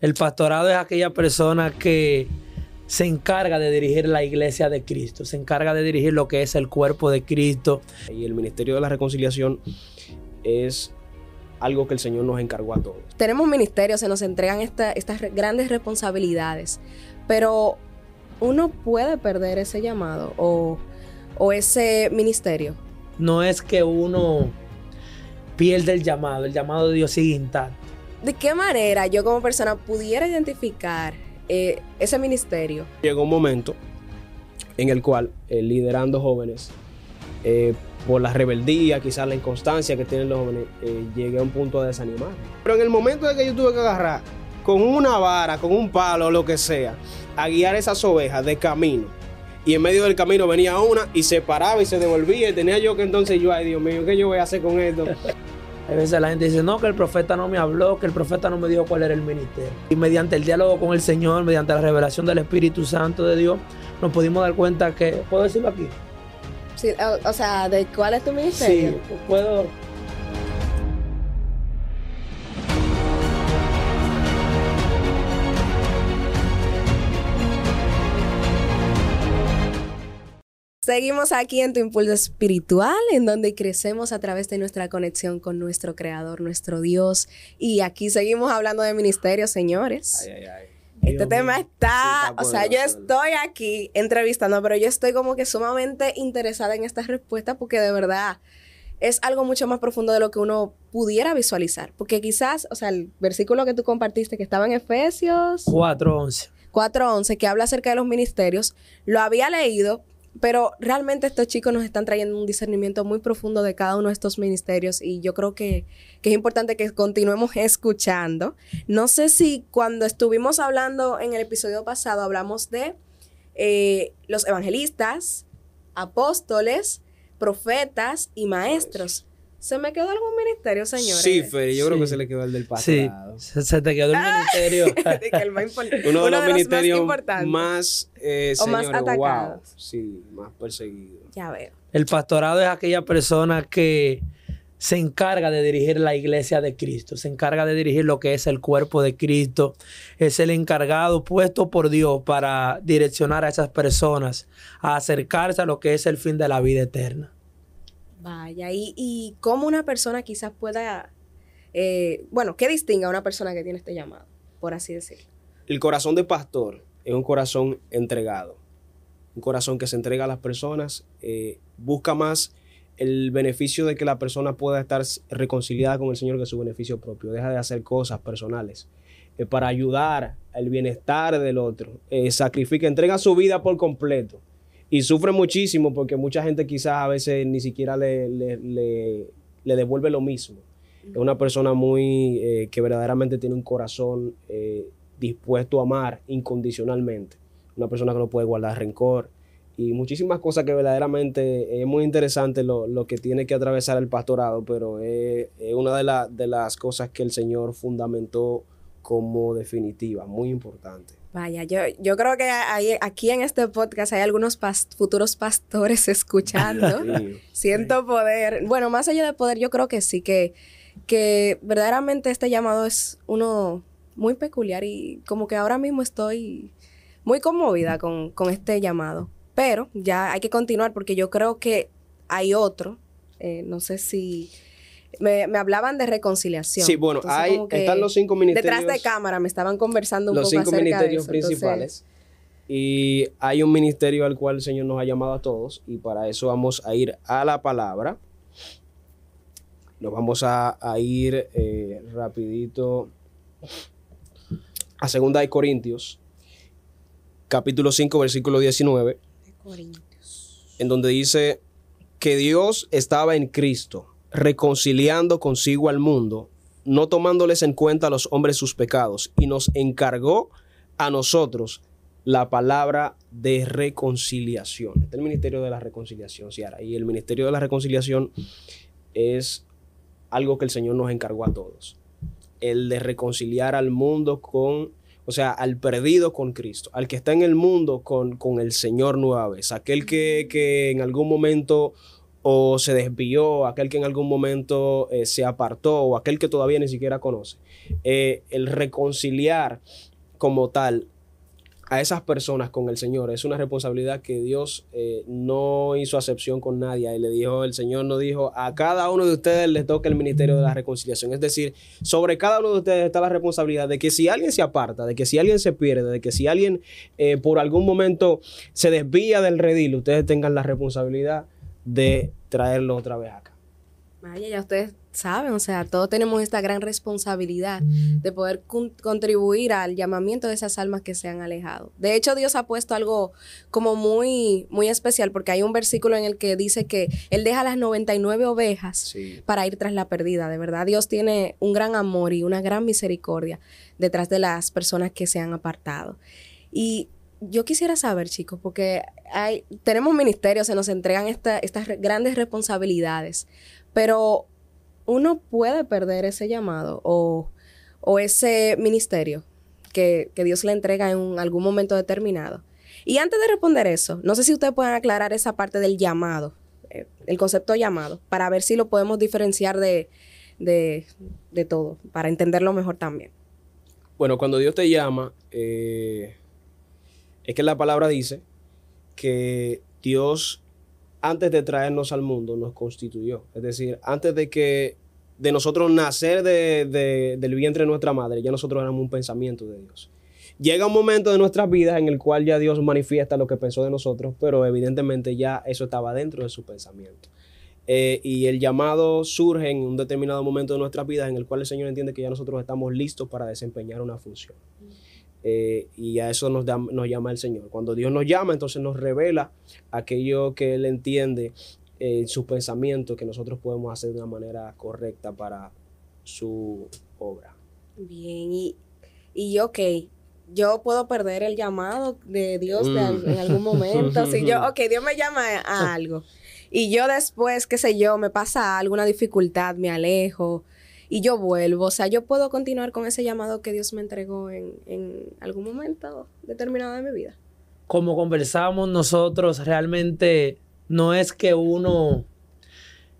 El pastorado es aquella persona que se encarga de dirigir la iglesia de Cristo, se encarga de dirigir lo que es el cuerpo de Cristo. Y el ministerio de la reconciliación es algo que el Señor nos encargó a todos. Tenemos ministerios, se nos entregan estas grandes responsabilidades, pero uno puede perder ese llamado o, o ese ministerio. No es que uno pierde el llamado, el llamado de Dios sigue intacto. ¿De qué manera yo como persona pudiera identificar eh, ese ministerio? Llegó un momento en el cual, eh, liderando jóvenes, eh, por la rebeldía, quizás la inconstancia que tienen los jóvenes, llegué a un punto de desanimar. Pero en el momento de que yo tuve que agarrar con una vara, con un palo lo que sea, a guiar esas ovejas de camino, y en medio del camino venía una y se paraba y se devolvía, y tenía yo que entonces yo, ay Dios mío, ¿qué yo voy a hacer con esto? A veces la gente dice, no, que el profeta no me habló, que el profeta no me dijo cuál era el ministerio. Y mediante el diálogo con el Señor, mediante la revelación del Espíritu Santo de Dios, nos pudimos dar cuenta que, ¿puedo decirlo aquí? Sí, o, sea, ¿de cuál es tu ministerio? Sí, puedo Seguimos aquí en tu impulso espiritual, en donde crecemos a través de nuestra conexión con nuestro Creador, nuestro Dios. Y aquí seguimos hablando de ministerio, señores. Ay, ay, ay. Este tema está, o sea, yo estoy aquí entrevistando, pero yo estoy como que sumamente interesada en esta respuesta porque de verdad es algo mucho más profundo de lo que uno pudiera visualizar. Porque quizás, o sea, el versículo que tú compartiste que estaba en Efesios 4.11. 4.11, que habla acerca de los ministerios, lo había leído, pero realmente estos chicos nos están trayendo un discernimiento muy profundo de cada uno de estos ministerios y yo creo que, es importante que continuemos escuchando. No sé si cuando estuvimos hablando en el episodio pasado hablamos de eh, los evangelistas, apóstoles, profetas y maestros. ¿Se me quedó algún ministerio, señores? Sí, Fede, yo creo que se le quedó el del pasado. Sí, se, te quedó el ministerio. Uno de los, ministerios más, eh, o más atacados. Sí, más perseguidos. Ya veo. El pastorado es aquella persona que se encarga de dirigir la iglesia de Cristo, se encarga de dirigir lo que es el cuerpo de Cristo, es el encargado puesto por Dios para direccionar a esas personas a acercarse a lo que es el fin de la vida eterna. Vaya, y, y cómo una persona quizás pueda, eh, bueno, ¿qué distingue a una persona que tiene este llamado, por así decirlo? El corazón de pastor es un corazón entregado, un corazón que se entrega a las personas, eh, busca más el beneficio de que la persona pueda estar reconciliada con el Señor que su beneficio propio, deja de hacer cosas personales eh, para ayudar al bienestar del otro, sacrifica, entrega su vida por completo y sufre muchísimo porque mucha gente quizás a veces ni siquiera le, le, devuelve lo mismo. Es una persona muy eh, que verdaderamente tiene un corazón eh, dispuesto a amar incondicionalmente. Una persona que no puede guardar rencor y muchísimas cosas que verdaderamente es muy interesante lo, que tiene que atravesar el pastorado, pero es, una de, de las cosas que el Señor fundamentó como definitiva, muy importante. Vaya, yo, yo creo que hay, aquí en este podcast hay algunos futuros pastores escuchando. Siento poder. Bueno, más allá de poder, yo creo que sí, que, que verdaderamente este llamado es uno muy peculiar y como que ahora mismo estoy muy conmovida con, con este llamado. Pero ya hay que continuar porque yo creo que hay otro. Eh, no sé si me, hablaban de reconciliación. Sí, bueno, hay, están los cinco ministerios. Detrás de cámara me estaban conversando un los poco Los cinco ministerios principales. Y hay un ministerio al cual el Señor nos ha llamado a todos. Y para eso vamos a ir a la palabra. Nos vamos a, ir eh, rapidito a Segunda de Corintios, capítulo 5, versículo 19. En donde dice que Dios estaba en Cristo reconciliando consigo al mundo, no tomándoles en cuenta a los hombres sus pecados, y nos encargó a nosotros la palabra de reconciliación. Este es el ministerio de la reconciliación, Ciara. Y el ministerio de la reconciliación es algo que el Señor nos encargó a todos. El de reconciliar al mundo con, o sea, al perdido con Cristo, al que está en el mundo con, con el Señor nueva aquel que, que en algún momento o se desvió, aquel que en algún momento eh, se apartó o aquel que todavía ni siquiera conoce. eh, el reconciliar como tal a esas personas con el Señor. Es una responsabilidad que Dios eh, no hizo acepción con nadie. Y le dijo, el Señor nos dijo, a cada uno de ustedes le toca el ministerio de la reconciliación. Es decir, sobre cada uno de ustedes está la responsabilidad de que si alguien se aparta, de que si alguien se pierde, de que si alguien eh, por algún momento se desvía del redil, ustedes tengan la responsabilidad de traerlo otra vez acá. Vaya, ya ustedes saben, o sea, todos tenemos esta gran responsabilidad de poder contribuir al llamamiento de esas almas que se han alejado. De hecho, Dios ha puesto algo como muy, muy especial, porque hay un versículo en el que dice que Él deja las 99 ovejas para ir tras la perdida. De verdad, Dios tiene un gran amor y una gran misericordia detrás de las personas que se han apartado. Y yo quisiera saber, chicos, porque hay, tenemos ministerios, se nos entregan estas grandes responsabilidades, pero uno puede perder ese llamado o, ese ministerio que, Dios le entrega en algún momento determinado. Y antes de responder eso, no sé si ustedes pueden aclarar esa parte del llamado, eh, el concepto llamado, para ver si lo podemos diferenciar de, todo, para entenderlo mejor también. Bueno, cuando Dios te llama, eh, es que la palabra dice que Dios antes de traernos al mundo nos constituyó. Es decir, antes de que de nosotros nacer del vientre de nuestra madre, ya nosotros éramos un pensamiento de Dios. Llega un momento de nuestras vidas en el cual ya Dios manifiesta lo que pensó de nosotros, pero evidentemente ya eso estaba dentro de su pensamiento. Eh, y el llamado surge en un determinado momento de nuestras vidas en el cual el Señor entiende que ya nosotros estamos listos para desempeñar una función. Eh, y a eso nos, nos llama el Señor. Cuando Dios nos llama, entonces nos revela aquello que Él entiende en su pensamiento que nosotros podemos hacer de una manera correcta para su obra. Bien, y, y ok, yo puedo perder el llamado de Dios en mm. algún momento. si yo, ok, Dios me llama a algo. Y yo después, qué sé yo, me pasa alguna dificultad, me alejo y yo vuelvo. O sea, yo puedo continuar con ese llamado que Dios me entregó en, en algún momento determinado de mi vida. Como conversamos nosotros, realmente no es que uno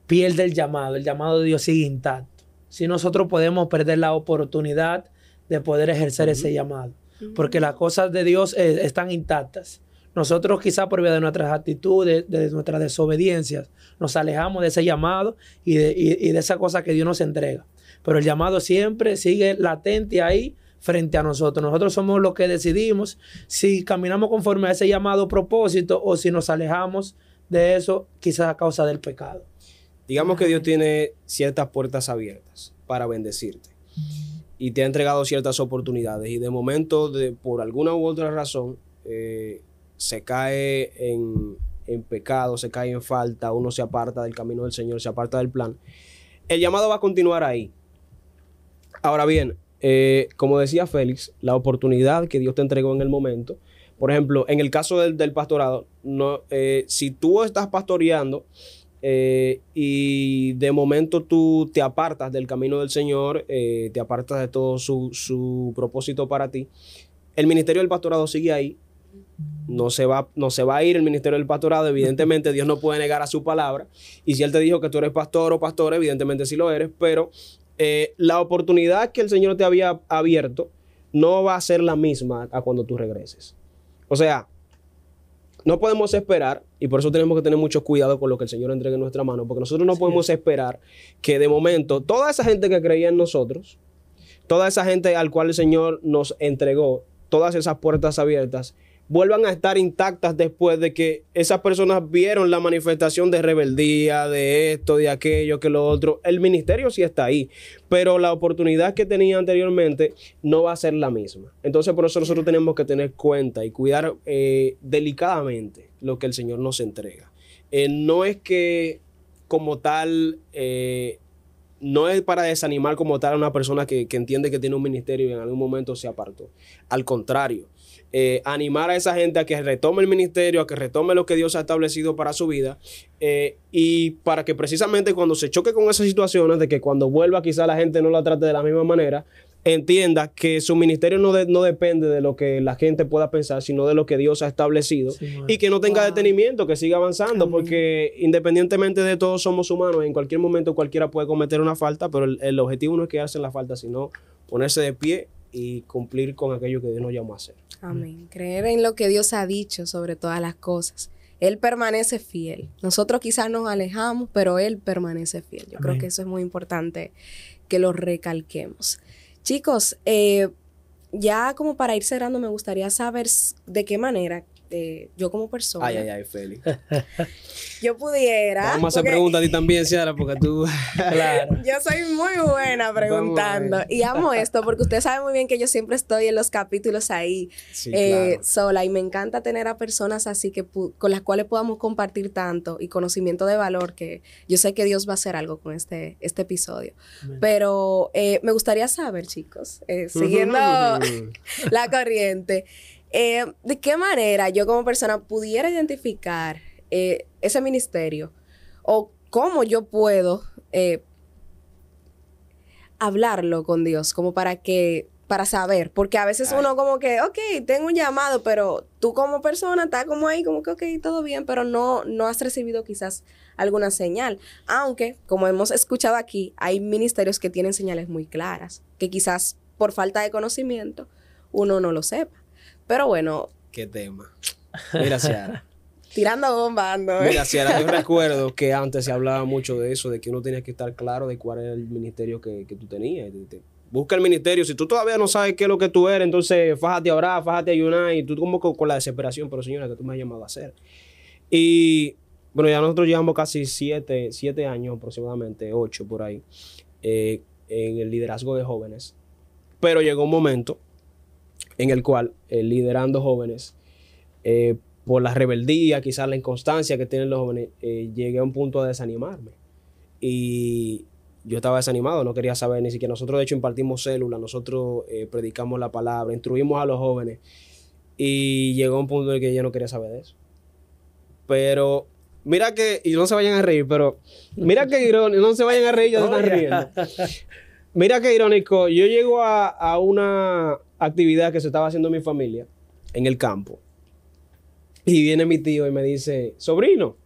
pierde el llamado, el llamado de Dios sigue intacto. Si nosotros podemos perder la oportunidad de poder ejercer ese llamado, porque las cosas de Dios eh, están intactas. Nosotros quizá por vía de nuestras actitudes, de nuestras desobediencias, nos alejamos de ese llamado y de, y de esa cosa que Dios nos entrega. Pero el llamado siempre sigue latente ahí frente a nosotros. Nosotros somos los que decidimos si caminamos conforme a ese llamado propósito o si nos alejamos de eso, quizás a causa del pecado. Digamos que Dios tiene ciertas puertas abiertas para bendecirte y te ha entregado ciertas oportunidades y de momento, de, por alguna u otra razón, eh, se cae en, pecado, se cae en falta, uno se aparta del camino del Señor, se aparta del plan. El llamado va a continuar ahí. Ahora bien, eh, como decía Félix, la oportunidad que Dios te entregó en el momento por ejemplo, en el caso del, pastorado, no, eh, si tú estás pastoreando eh, y de momento tú te apartas del camino del Señor, te apartas de todo su, propósito para ti, el ministerio del pastorado sigue ahí. No se, va, no se va a ir el ministerio del pastorado, evidentemente Dios no puede negar a su palabra. Y si Él te dijo que tú eres pastor o pastor, evidentemente sí lo eres, pero la oportunidad que el Señor te había abierto no va a ser la misma a cuando tú regreses. O sea, no podemos esperar, y por eso tenemos que tener mucho cuidado con lo que el Señor entregue en nuestra mano, porque nosotros no podemos esperar que de momento toda esa gente que creía en nosotros, toda esa gente al cual el Señor nos entregó, todas esas puertas abiertas, vuelvan a estar intactas después de que esas personas vieron la manifestación de rebeldía, de esto, de aquello, que lo otro. El ministerio sí está ahí, pero la oportunidad que tenía anteriormente no va a ser la misma. Entonces por eso nosotros tenemos que tener cuenta y cuidar eh, delicadamente lo que el Señor nos entrega. Eh, no es que como tal... Eh, no es para desanimar como tal a una persona que, que, entiende que tiene un ministerio y en algún momento se apartó. Al contrario, eh, animar a esa gente a que retome el ministerio, a que retome lo que Dios ha establecido para su vida eh, y para que precisamente cuando se choque con esas situaciones de que cuando vuelva quizá la gente no la trate de la misma manera, entienda que su ministerio no, no depende de lo que la gente pueda pensar, sino de lo que Dios ha establecido y que no tenga detenimiento, que siga avanzando, porque independientemente de todos somos humanos, en cualquier momento cualquiera puede cometer una falta, pero el, el objetivo no es quedarse en la falta, sino ponerse de pie y cumplir con aquello que Dios nos llamó a hacer. Amén. Creer en lo que Dios ha dicho sobre todas las cosas. Él permanece fiel. Nosotros quizás nos alejamos, pero Él permanece fiel. Yo creo que eso es muy importante que lo recalquemos. Chicos, eh, ya como para ir cerrando, me gustaría saber de qué manera yo como persona. Ay, ay, ay, Félix. yo pudiera. Vamos a hacer preguntas a ti también, Ciara, porque tú. claro. Yo soy muy buena preguntando. Y amo esto porque usted sabe muy bien que yo siempre estoy en los capítulos ahí eh, sola. Y me encanta tener a personas así que con las cuales podamos compartir tanto y conocimiento de valor que yo sé que Dios va a hacer algo con este, este episodio. Pero eh, me gustaría saber, chicos, eh, siguiendo la corriente. Eh, ¿De qué manera yo como persona pudiera identificar eh, ese ministerio? ¿O cómo yo puedo eh, hablarlo con Dios? Como para que, para saber. Porque a veces uno como que, ok, tengo un llamado, pero tú como persona estás como ahí, como que, ok, todo bien, pero no, no has recibido quizás alguna señal. Aunque, como hemos escuchado aquí, hay ministerios que tienen señales muy claras, que quizás por falta de conocimiento uno no lo sepa. Pero bueno. Qué tema. Mira, Ciara. Tirando bombas, ¿no? Mira, Ciara, yo recuerdo que antes se hablaba mucho de eso, de que uno tenía que estar claro de cuál era el ministerio que, tú tenías. Busca el ministerio. Si tú todavía no sabes qué es lo que tú eres, entonces fájate a orar, fájate a ayunar y tú como con, la desesperación, pero señora, que tú me has llamado a hacer. Y bueno, ya nosotros llevamos casi siete, siete años aproximadamente, ocho por ahí, eh, en el liderazgo de jóvenes. Pero llegó un momento en el cual, eh, liderando jóvenes, eh, por la rebeldía, quizás la inconstancia que tienen los jóvenes, eh, llegué a un punto de desanimarme. Y yo estaba desanimado, no quería saber ni siquiera. Nosotros, de hecho, impartimos células, nosotros predicamos la palabra, instruimos a los jóvenes. Y llegó a un punto en el que yo no quería saber de eso. Pero mira que, y no se vayan a reír, pero mira que irónico, no se vayan a reír, ya se están riendo. Mira qué irónico, yo llego a, a, una, actividad que se estaba haciendo en mi familia en el campo. Y viene mi tío y me dice, sobrino,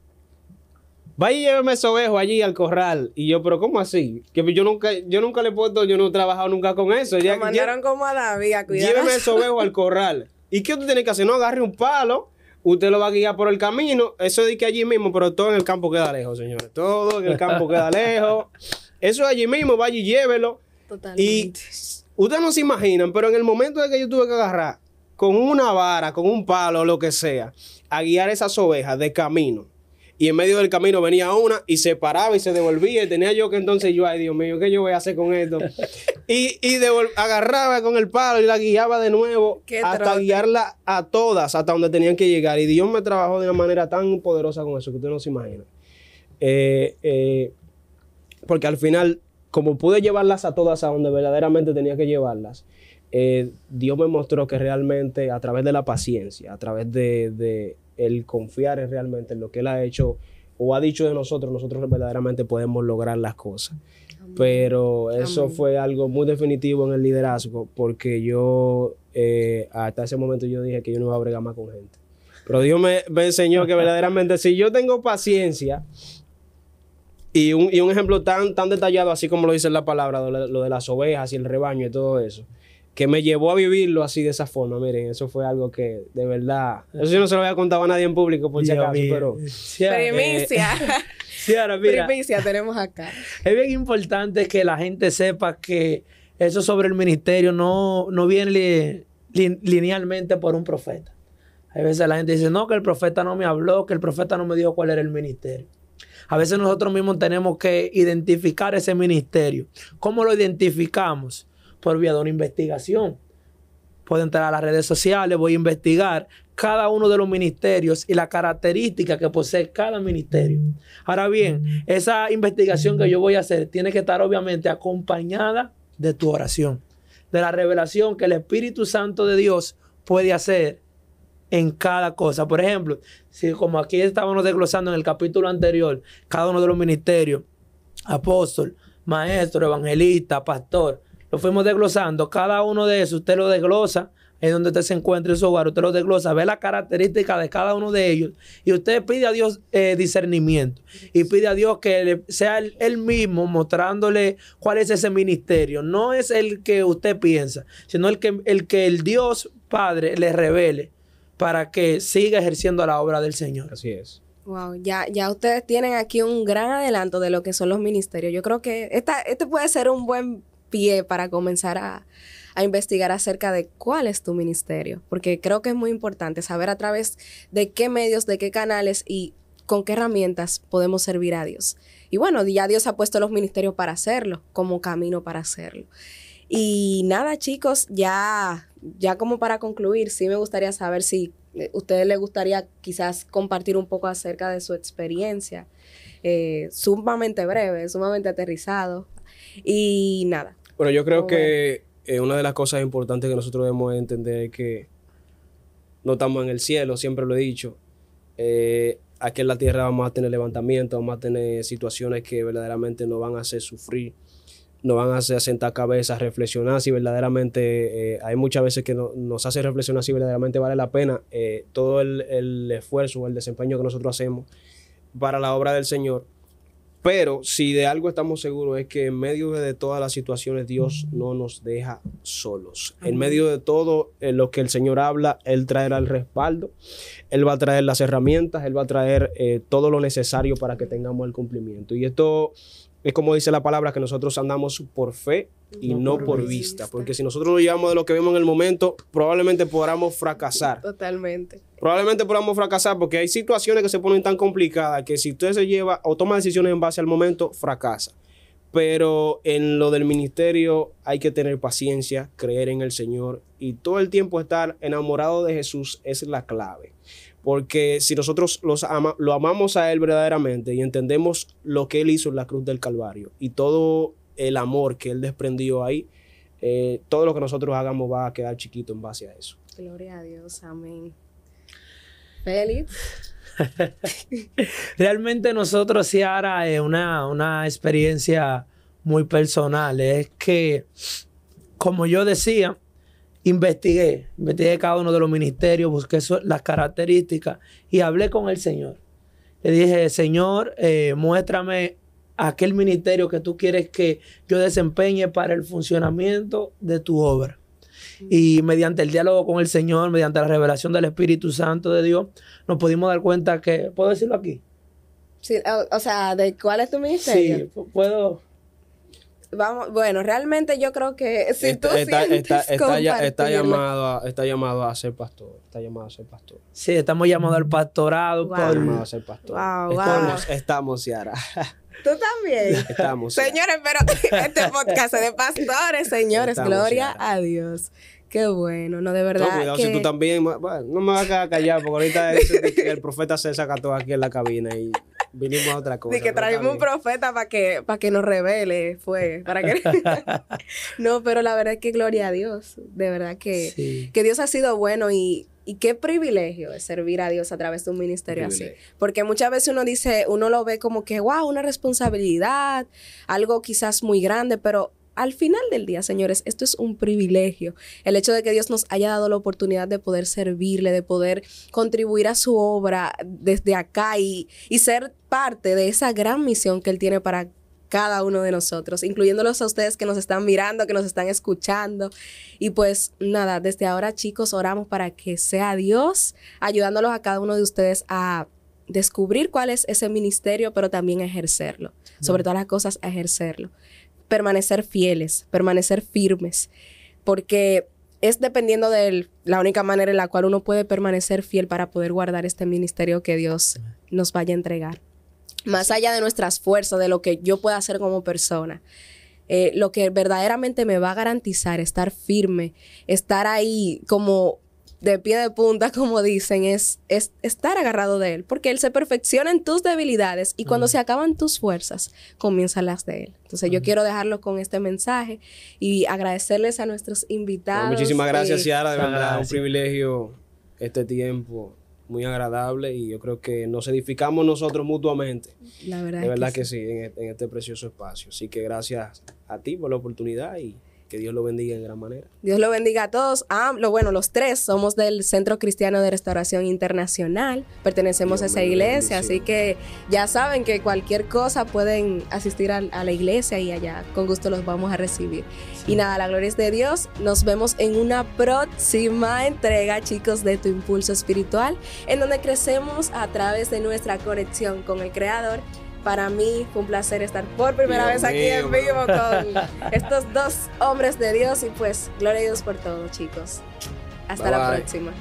vaya y lléveme ese ovejo allí al corral. Y yo, pero ¿cómo así? Que yo nunca, yo nunca le he puesto, yo no he trabajado nunca con eso. Ya, mandaron como a David a cuidar. Lléveme ese ovejo al corral. ¿Y qué usted tiene que hacer? No, agarre un palo, usted lo va a guiar por el camino. Eso de que allí mismo, pero todo en el campo queda lejos, señores. Todo en el campo queda lejos. Eso allí mismo, vaya y llévelo. Totalmente. Y Ustedes no se imaginan, pero en el momento de que yo tuve que agarrar con una vara, con un palo o lo que sea, a guiar esas ovejas de camino. Y en medio del camino venía una y se paraba y se devolvía. Y tenía yo que entonces yo, ay Dios mío, ¿qué yo voy a hacer con esto? y y agarraba con el palo y la guiaba de nuevo hasta guiarla a todas, hasta donde tenían que llegar. Y Dios me trabajó de una manera tan poderosa con eso que ustedes no se imaginan. Eh, eh, porque al final como pude llevarlas a todas a donde verdaderamente tenía que llevarlas, eh, Dios me mostró que realmente a través de la paciencia, a través de, el confiar en realmente en lo que Él ha hecho o ha dicho de nosotros, nosotros verdaderamente podemos lograr las cosas. Pero eso fue algo muy definitivo en el liderazgo, porque yo eh, hasta ese momento yo dije que yo no iba a bregar más con gente. Pero Dios me, me enseñó que verdaderamente si yo tengo paciencia, y un, y un, ejemplo tan, tan detallado, así como lo dice la palabra, lo, de las ovejas y el rebaño y todo eso, que me llevó a vivirlo así de esa forma. Miren, eso fue algo que de verdad. Eso yo no se lo había contado a nadie en público, por si acaso, pero. Primicia. Primicia tenemos acá. Es bien importante que la gente sepa que eso sobre el ministerio no, no viene linealmente por un profeta. Hay veces la gente dice, no, que el profeta no me habló, que el profeta no me dijo cuál era el ministerio. A veces nosotros mismos tenemos que identificar ese ministerio. ¿Cómo lo identificamos? Por vía de una investigación. Puedo entrar a las redes sociales, voy a investigar cada uno de los ministerios y la característica que posee cada ministerio. Ahora bien, esa investigación que yo voy a hacer tiene que estar obviamente acompañada de tu oración, de la revelación que el Espíritu Santo de Dios puede hacer en cada cosa. Por ejemplo, si como aquí estábamos desglosando en el capítulo anterior, cada uno de los ministerios, apóstol, maestro, evangelista, pastor, lo fuimos desglosando. Cada uno de esos usted lo desglosa en donde usted se encuentre en su hogar, usted lo desglosa, ve la característica de cada uno de ellos y usted pide a Dios eh, discernimiento y pide a Dios que sea él, mismo mostrándole cuál es ese ministerio. No es el que usted piensa, sino el que el, que el Dios Padre le revele para que siga ejerciendo la obra del Señor. Así es. Wow, ya, ya ustedes tienen aquí un gran adelanto de lo que son los ministerios. Yo creo que esta, este puede ser un buen pie para comenzar a, a investigar acerca de cuál es tu ministerio, porque creo que es muy importante saber a través de qué medios, de qué canales y con qué herramientas podemos servir a Dios. Y bueno, ya Dios ha puesto los ministerios para hacerlo, como camino para hacerlo. Y nada, chicos, ya, ya como para concluir, sí me gustaría saber si a eh, ustedes les gustaría quizás compartir un poco acerca de su experiencia, eh, sumamente breve, sumamente aterrizado. Y nada. Bueno, yo creo que eh, una de las cosas importantes que nosotros debemos entender es que no estamos en el cielo, siempre lo he dicho. Eh, aquí en la tierra vamos a tener levantamiento, vamos a tener situaciones que verdaderamente nos van a hacer sufrir, nos van a hacer sentar cabezas, reflexionar si verdaderamente, eh, hay muchas veces que nos hace reflexionar si verdaderamente vale la pena todo el, el esfuerzo, el desempeño que nosotros hacemos para la obra del Señor. Pero si de algo estamos seguros es que en medio de todas las situaciones Dios no nos deja solos. En medio de todo lo que el Señor habla, Él traerá el respaldo, Él va a traer las herramientas, Él va a traer eh, todo lo necesario para que tengamos el cumplimiento. Y esto es como dice la palabra, que nosotros andamos por fe y no, por, vista. Porque si nosotros nos llevamos de lo que vemos en el momento, probablemente podamos fracasar. Totalmente. Probablemente podamos fracasar porque hay situaciones que se ponen tan complicadas que si usted se lleva o toma decisiones en base al momento, fracasa. Pero en lo del ministerio hay que tener paciencia, creer en el Señor y todo el tiempo estar enamorado de Jesús es la clave. Porque si nosotros los lo amamos a Él verdaderamente y entendemos lo que Él hizo en la cruz del Calvario y todo el amor que Él desprendió ahí, eh, todo lo que nosotros hagamos va a quedar chiquito en base a eso. Gloria a Dios, amén. Félix. Realmente nosotros sí ahora es una, una experiencia muy personal. Es que, como yo decía, investigué, investigué cada uno de los ministerios, busqué las características y hablé con el Señor. Le dije, Señor, eh, muéstrame aquel ministerio que tú quieres que yo desempeñe para el funcionamiento de tu obra. Y mediante el diálogo con el Señor, mediante la revelación del Espíritu Santo de Dios, nos pudimos dar cuenta que, ¿puedo decirlo aquí? Sí, o, sea, ¿de cuál es tu ministerio? Sí, puedo vamos, bueno, realmente yo creo que si está, tú está, está, llamado a, está llamado a ser pastor, está llamado a ser pastor. Sí, estamos llamados al pastorado. Wow. Estamos a ser pastor. estamos, estamos, Yara. Tú también. Estamos. Señores, pero este podcast es de pastores, señores. Gloria a Dios. Qué bueno, no, de verdad. No, cuidado, si tú también, bueno, no me vas a quedar callado, porque ahorita el profeta se saca todo aquí en la cabina y vinimos a otra cosa. Y que traímos un profeta para que, para que nos revele, fue. Para que... no, pero la verdad es que gloria a Dios. De verdad que, que Dios ha sido bueno y, y qué privilegio es servir a Dios a través de un ministerio así. Porque muchas veces uno dice, uno lo ve como que, wow, una responsabilidad, algo quizás muy grande, pero al final del día, señores, esto es un privilegio. El hecho de que Dios nos haya dado la oportunidad de poder servirle, de poder contribuir a su obra desde acá y, ser parte de esa gran misión que Él tiene para cada uno de nosotros, incluyéndolos a ustedes que nos están mirando, que nos están escuchando. Y pues nada, desde ahora chicos, oramos para que sea Dios ayudándolos a cada uno de ustedes a descubrir cuál es ese ministerio, pero también ejercerlo. Sobre todas las cosas, a ejercerlo permanecer fieles, permanecer firmes, porque es dependiendo de la única manera en la cual uno puede permanecer fiel para poder guardar este ministerio que Dios nos vaya a entregar. Más allá de nuestras fuerzas, de lo que yo pueda hacer como persona. Eh, lo que verdaderamente me va a garantizar estar firme, estar ahí como de pie de punta, como dicen, es, es estar agarrado de Él, porque Él se perfecciona en tus debilidades y cuando se acaban tus fuerzas, comienzan las de Él. Entonces yo quiero dejarlo con este mensaje y agradecerles a nuestros invitados. muchísimas gracias, Ciara, de verdad, un privilegio este tiempo muy agradable y yo creo que nos edificamos nosotros mutuamente. La verdad. De verdad que, sí, en, en este precioso espacio. Así que gracias a ti por la oportunidad y Que Dios lo bendiga en gran manera. Dios lo bendiga a todos. Ah, lo bueno, los tres somos del Centro Cristiano de Restauración Internacional. Pertenecemos a esa iglesia, así que ya saben que cualquier cosa pueden asistir a, la iglesia y allá con gusto los vamos a recibir. Y nada, la gloria es de Dios. Nos vemos en una próxima entrega, chicos, de Tu Impulso Espiritual, en donde crecemos a través de nuestra conexión con el Creador para mí fue un placer estar por primera vez aquí en vivo con estos dos hombres de Dios y pues gloria a Dios por todo, chicos. Hasta la próxima.